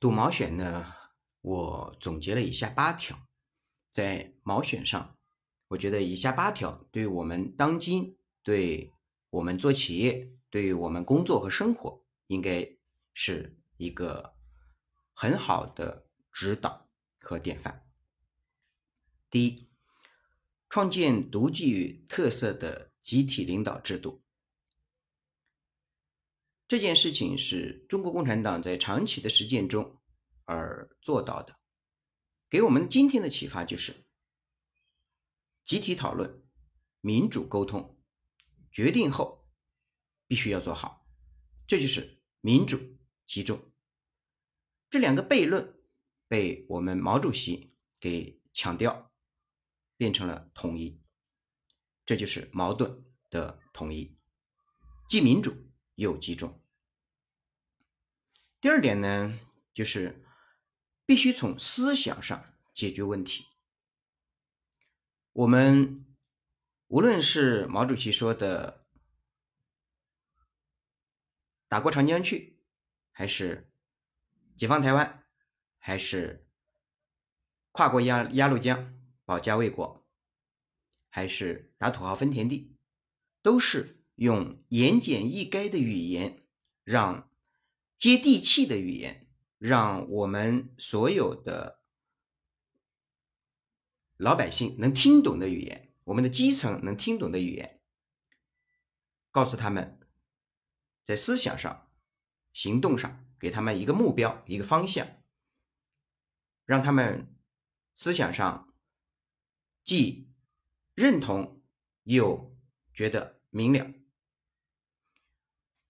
读毛选呢，我总结了以下八条，在毛选上，我觉得以下八条对我们当今、对我们做企业、对我们工作和生活，应该是一个很好的指导和典范。第一，创建独具特色的集体领导制度。这件事情是中国共产党在长期的实践中而做到的，给我们今天的启发就是：集体讨论、民主沟通，决定后必须要做好，这就是民主集中。这两个悖论被我们毛主席给强调，变成了统一，这就是矛盾的统一，既民主。又集中。第二点呢，就是必须从思想上解决问题。我们无论是毛主席说的“打过长江去”，还是解放台湾，还是跨过鸭鸭绿江保家卫国，还是打土豪分田地，都是。用言简意赅的语言，让接地气的语言，让我们所有的老百姓能听懂的语言，我们的基层能听懂的语言，告诉他们，在思想上、行动上，给他们一个目标、一个方向，让他们思想上既认同又觉得明了。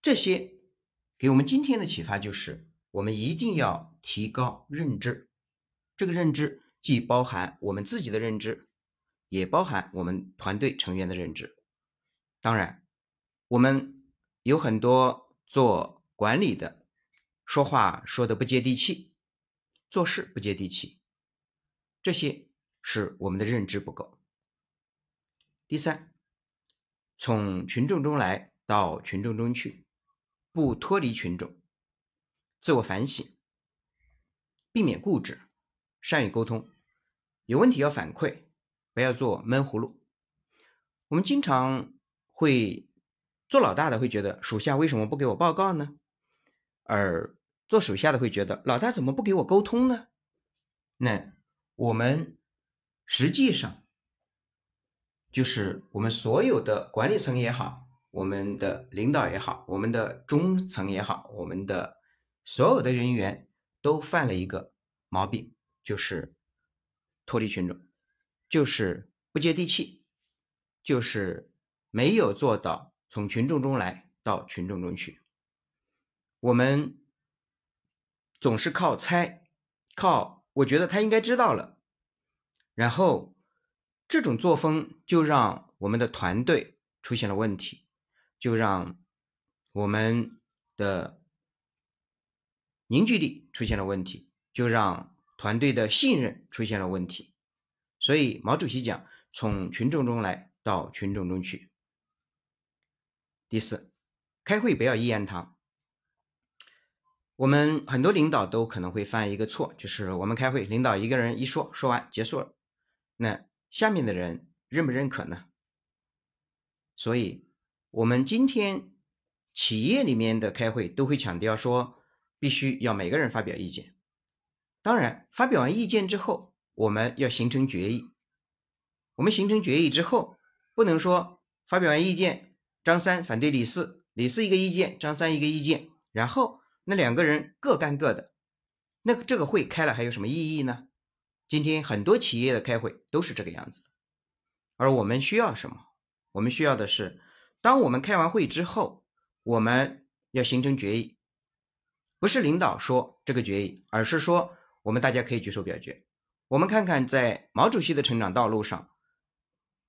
这些给我们今天的启发就是，我们一定要提高认知。这个认知既包含我们自己的认知，也包含我们团队成员的认知。当然，我们有很多做管理的，说话说的不接地气，做事不接地气，这些是我们的认知不够。第三，从群众中来到群众中去。不脱离群众，自我反省，避免固执，善于沟通，有问题要反馈，不要做闷葫芦。我们经常会做老大的会觉得属下为什么不给我报告呢？而做属下的会觉得老大怎么不给我沟通呢？那我们实际上就是我们所有的管理层也好。我们的领导也好，我们的中层也好，我们的所有的人员都犯了一个毛病，就是脱离群众，就是不接地气，就是没有做到从群众中来到群众中去。我们总是靠猜，靠我觉得他应该知道了，然后这种作风就让我们的团队出现了问题。就让我们的凝聚力出现了问题，就让团队的信任出现了问题。所以毛主席讲：“从群众中来到群众中去。”第四，开会不要一言堂。我们很多领导都可能会犯一个错，就是我们开会，领导一个人一说，说完结束了，那下面的人认不认可呢？所以。我们今天企业里面的开会都会强调说，必须要每个人发表意见。当然，发表完意见之后，我们要形成决议。我们形成决议之后，不能说发表完意见，张三反对李四，李四一个意见，张三一个意见，然后那两个人各干各的，那这个会开了还有什么意义呢？今天很多企业的开会都是这个样子，而我们需要什么？我们需要的是。当我们开完会之后，我们要形成决议，不是领导说这个决议，而是说我们大家可以举手表决。我们看看在毛主席的成长道路上，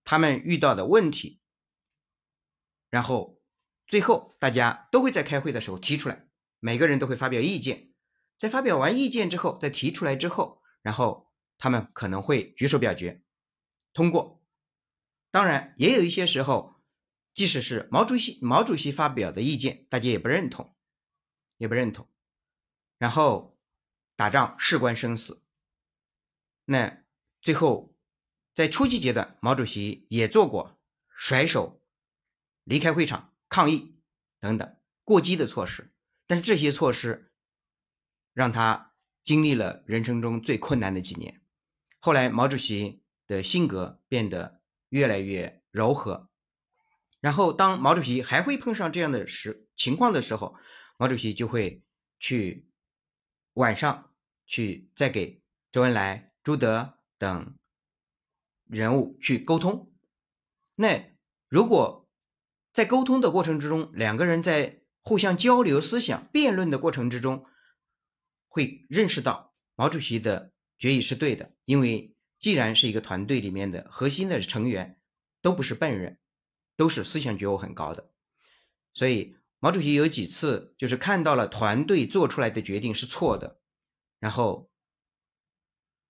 他们遇到的问题，然后最后大家都会在开会的时候提出来，每个人都会发表意见。在发表完意见之后，在提出来之后，然后他们可能会举手表决通过。当然，也有一些时候。即使是毛主席毛主席发表的意见，大家也不认同，也不认同。然后打仗事关生死。那最后在初级阶段，毛主席也做过甩手离开会场抗议等等过激的措施，但是这些措施让他经历了人生中最困难的几年。后来毛主席的性格变得越来越柔和。然后，当毛主席还会碰上这样的时情况的时候，毛主席就会去晚上去再给周恩来、朱德等人物去沟通。那如果在沟通的过程之中，两个人在互相交流思想、辩论的过程之中，会认识到毛主席的决议是对的，因为既然是一个团队里面的核心的成员，都不是笨人。都是思想觉悟很高的，所以毛主席有几次就是看到了团队做出来的决定是错的，然后，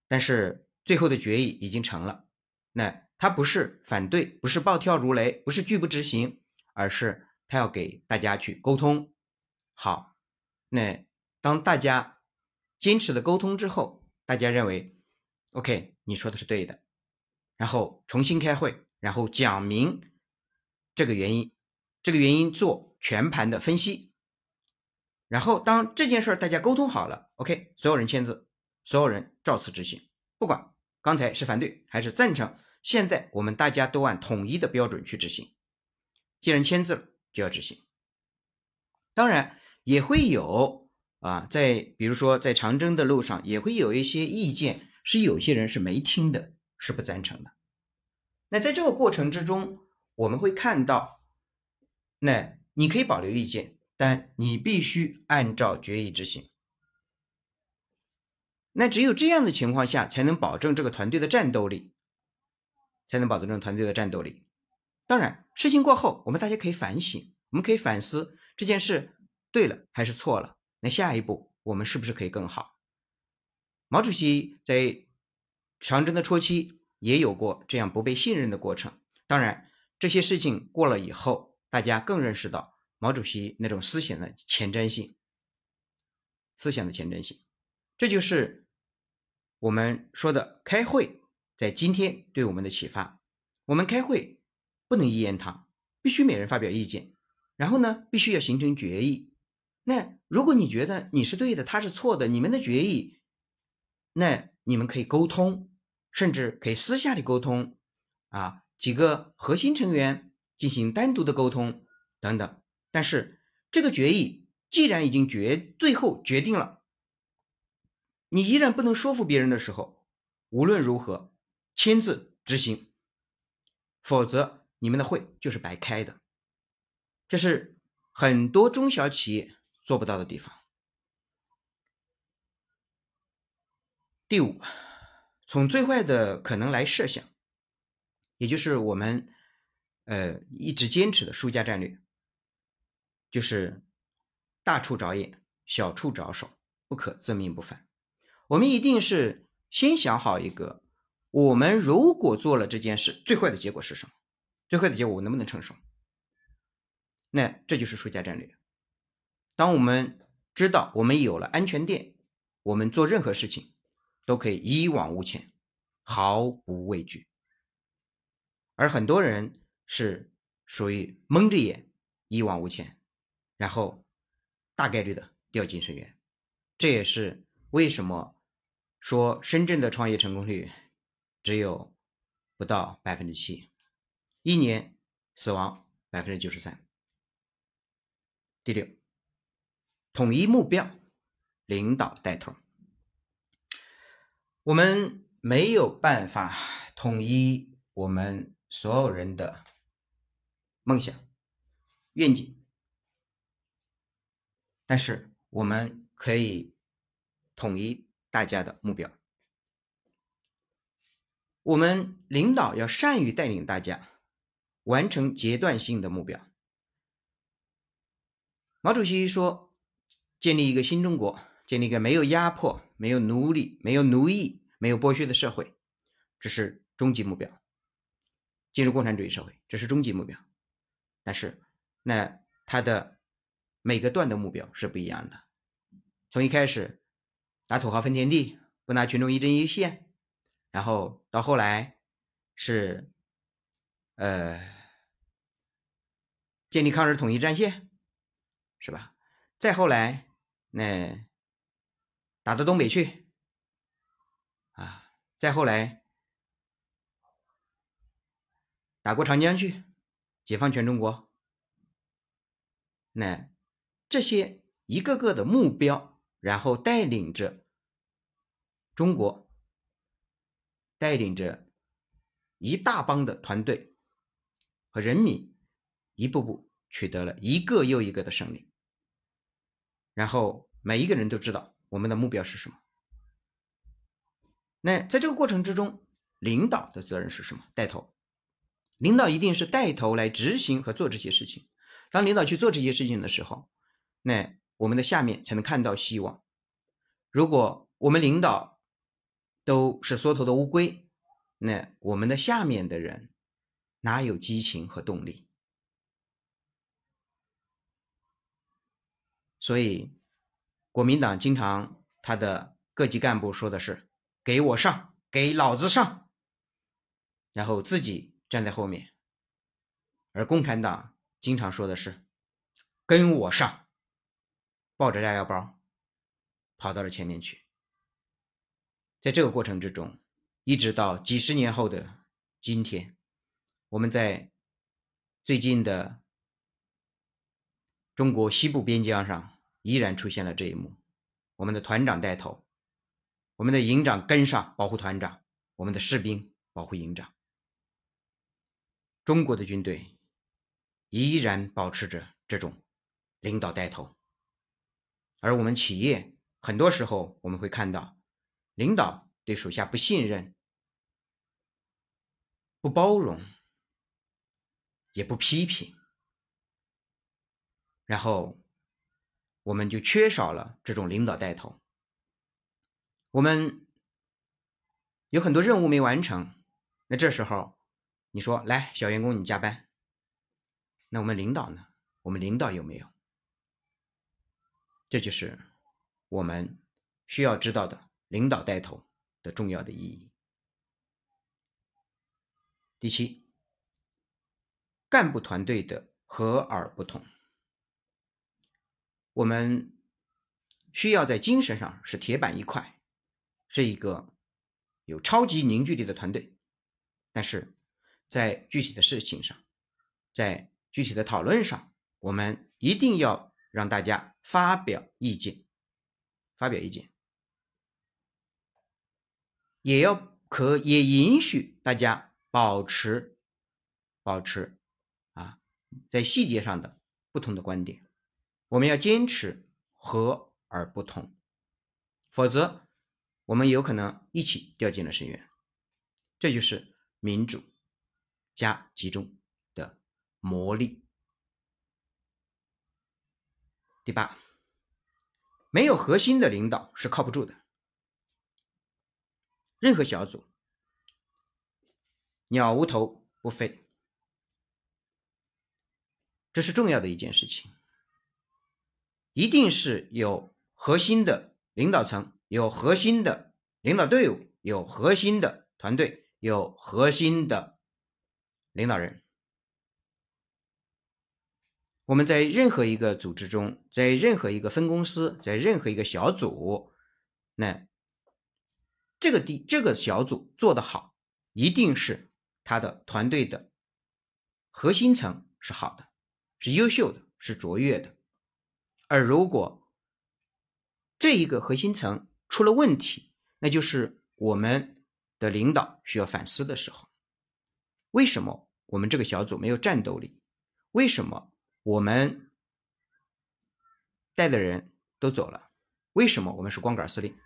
但是最后的决议已经成了，那他不是反对，不是暴跳如雷，不是拒不执行，而是他要给大家去沟通。好，那当大家坚持的沟通之后，大家认为，OK，你说的是对的，然后重新开会，然后讲明。这个原因，这个原因做全盘的分析，然后当这件事儿大家沟通好了，OK，所有人签字，所有人照此执行，不管刚才是反对还是赞成，现在我们大家都按统一的标准去执行。既然签字了，就要执行。当然也会有啊，在比如说在长征的路上，也会有一些意见是有些人是没听的，是不赞成的。那在这个过程之中。我们会看到，那你可以保留意见，但你必须按照决议执行。那只有这样的情况下，才能保证这个团队的战斗力，才能保证这个团队的战斗力。当然，事情过后，我们大家可以反省，我们可以反思这件事对了还是错了。那下一步我们是不是可以更好？毛主席在长征的初期也有过这样不被信任的过程，当然。这些事情过了以后，大家更认识到毛主席那种思想的前瞻性，思想的前瞻性，这就是我们说的开会在今天对我们的启发。我们开会不能一言堂，必须每人发表意见，然后呢，必须要形成决议。那如果你觉得你是对的，他是错的，你们的决议，那你们可以沟通，甚至可以私下里沟通啊。几个核心成员进行单独的沟通等等，但是这个决议既然已经决最后决定了，你依然不能说服别人的时候，无论如何签字执行，否则你们的会就是白开的。这是很多中小企业做不到的地方。第五，从最坏的可能来设想。也就是我们，呃，一直坚持的输家战略，就是大处着眼，小处着手，不可自命不凡。我们一定是先想好一个，我们如果做了这件事，最坏的结果是什么？最坏的结果我能不能承受？那这就是输家战略。当我们知道我们有了安全垫，我们做任何事情都可以一往无前，毫不畏惧。而很多人是属于蒙着眼一往无前，然后大概率的掉进深渊。这也是为什么说深圳的创业成功率只有不到百分之七，一年死亡百分之九十三。第六，统一目标，领导带头。我们没有办法统一我们。所有人的梦想、愿景，但是我们可以统一大家的目标。我们领导要善于带领大家完成阶段性的目标。毛主席说：“建立一个新中国，建立一个没有压迫、没有奴隶、没有奴役、没有剥削的社会，这是终极目标。”进入共产主义社会，这是终极目标。但是，那它的每个段的目标是不一样的。从一开始，打土豪分田地，不拿群众一针一线，然后到后来是呃建立抗日统一战线，是吧？再后来那打到东北去啊，再后来打过长江去，解放全中国。那这些一个个的目标，然后带领着中国，带领着一大帮的团队和人民，一步步取得了一个又一个的胜利。然后每一个人都知道我们的目标是什么。那在这个过程之中，领导的责任是什么？带头，领导一定是带头来执行和做这些事情。当领导去做这些事情的时候，那我们的下面才能看到希望。如果我们领导都是缩头的乌龟，那我们的下面的人哪有激情和动力？所以，国民党经常他的各级干部说的是“给我上，给老子上”，然后自己站在后面，而共产党。经常说的是“跟我上”，抱着炸药包跑到了前面去。在这个过程之中，一直到几十年后的今天，我们在最近的中国西部边疆上依然出现了这一幕：我们的团长带头，我们的营长跟上保护团长，我们的士兵保护营长。中国的军队。依然保持着这种领导带头，而我们企业很多时候我们会看到，领导对属下不信任、不包容、也不批评，然后我们就缺少了这种领导带头。我们有很多任务没完成，那这时候你说来，小员工你加班。那我们领导呢？我们领导有没有？这就是我们需要知道的领导带头的重要的意义。第七，干部团队的和而不同。我们需要在精神上是铁板一块，是一个有超级凝聚力的团队，但是在具体的事情上，在具体的讨论上，我们一定要让大家发表意见，发表意见，也要可也允许大家保持保持啊，在细节上的不同的观点，我们要坚持和而不同，否则我们有可能一起掉进了深渊。这就是民主。加集中的。魔力。第八，没有核心的领导是靠不住的。任何小组，鸟无头不飞，这是重要的一件事情。一定是有核心的领导层，有核心的领导队伍，有核心的团队，有核心的领导人。我们在任何一个组织中，在任何一个分公司，在任何一个小组，那这个地这个小组做得好，一定是他的团队的核心层是好的，是优秀的，是卓越的。而如果这一个核心层出了问题，那就是我们的领导需要反思的时候。为什么我们这个小组没有战斗力？为什么？我们带的人都走了，为什么我们是光杆司令？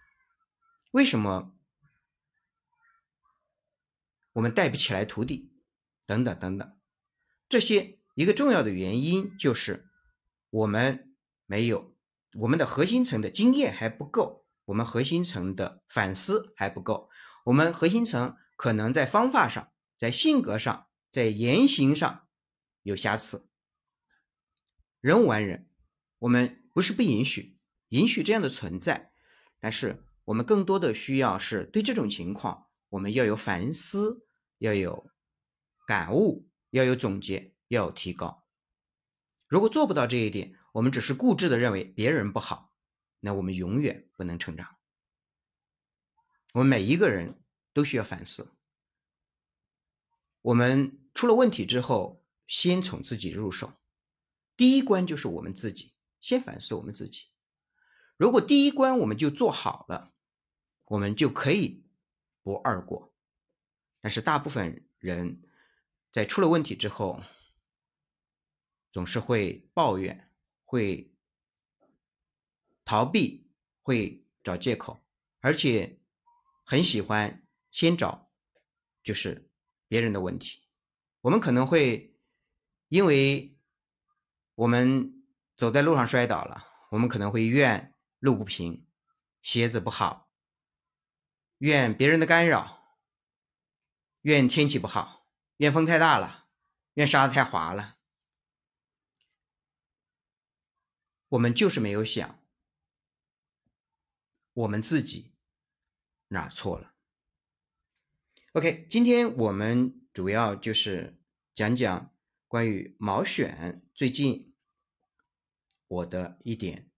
为什么我们带不起来徒弟？等等等等，这些一个重要的原因就是我们没有我们的核心层的经验还不够，我们核心层的反思还不够，我们核心层可能在方法上、在性格上、在言行上有瑕疵。人无完人，我们不是不允许，允许这样的存在，但是我们更多的需要是对这种情况，我们要有反思，要有感悟，要有总结，要有提高。如果做不到这一点，我们只是固执的认为别人不好，那我们永远不能成长。我们每一个人都需要反思。我们出了问题之后，先从自己入手。第一关就是我们自己，先反思我们自己。如果第一关我们就做好了，我们就可以不二过。但是大部分人在出了问题之后，总是会抱怨，会逃避，会找借口，而且很喜欢先找就是别人的问题。我们可能会因为。我们走在路上摔倒了，我们可能会怨路不平、鞋子不好，怨别人的干扰，怨天气不好，怨风太大了，怨沙子太滑了。我们就是没有想我们自己哪错了。OK，今天我们主要就是讲讲。关于毛选，最近我的一点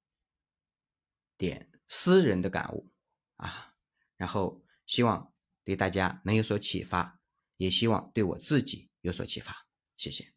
点私人的感悟啊，然后希望对大家能有所启发，也希望对我自己有所启发，谢谢。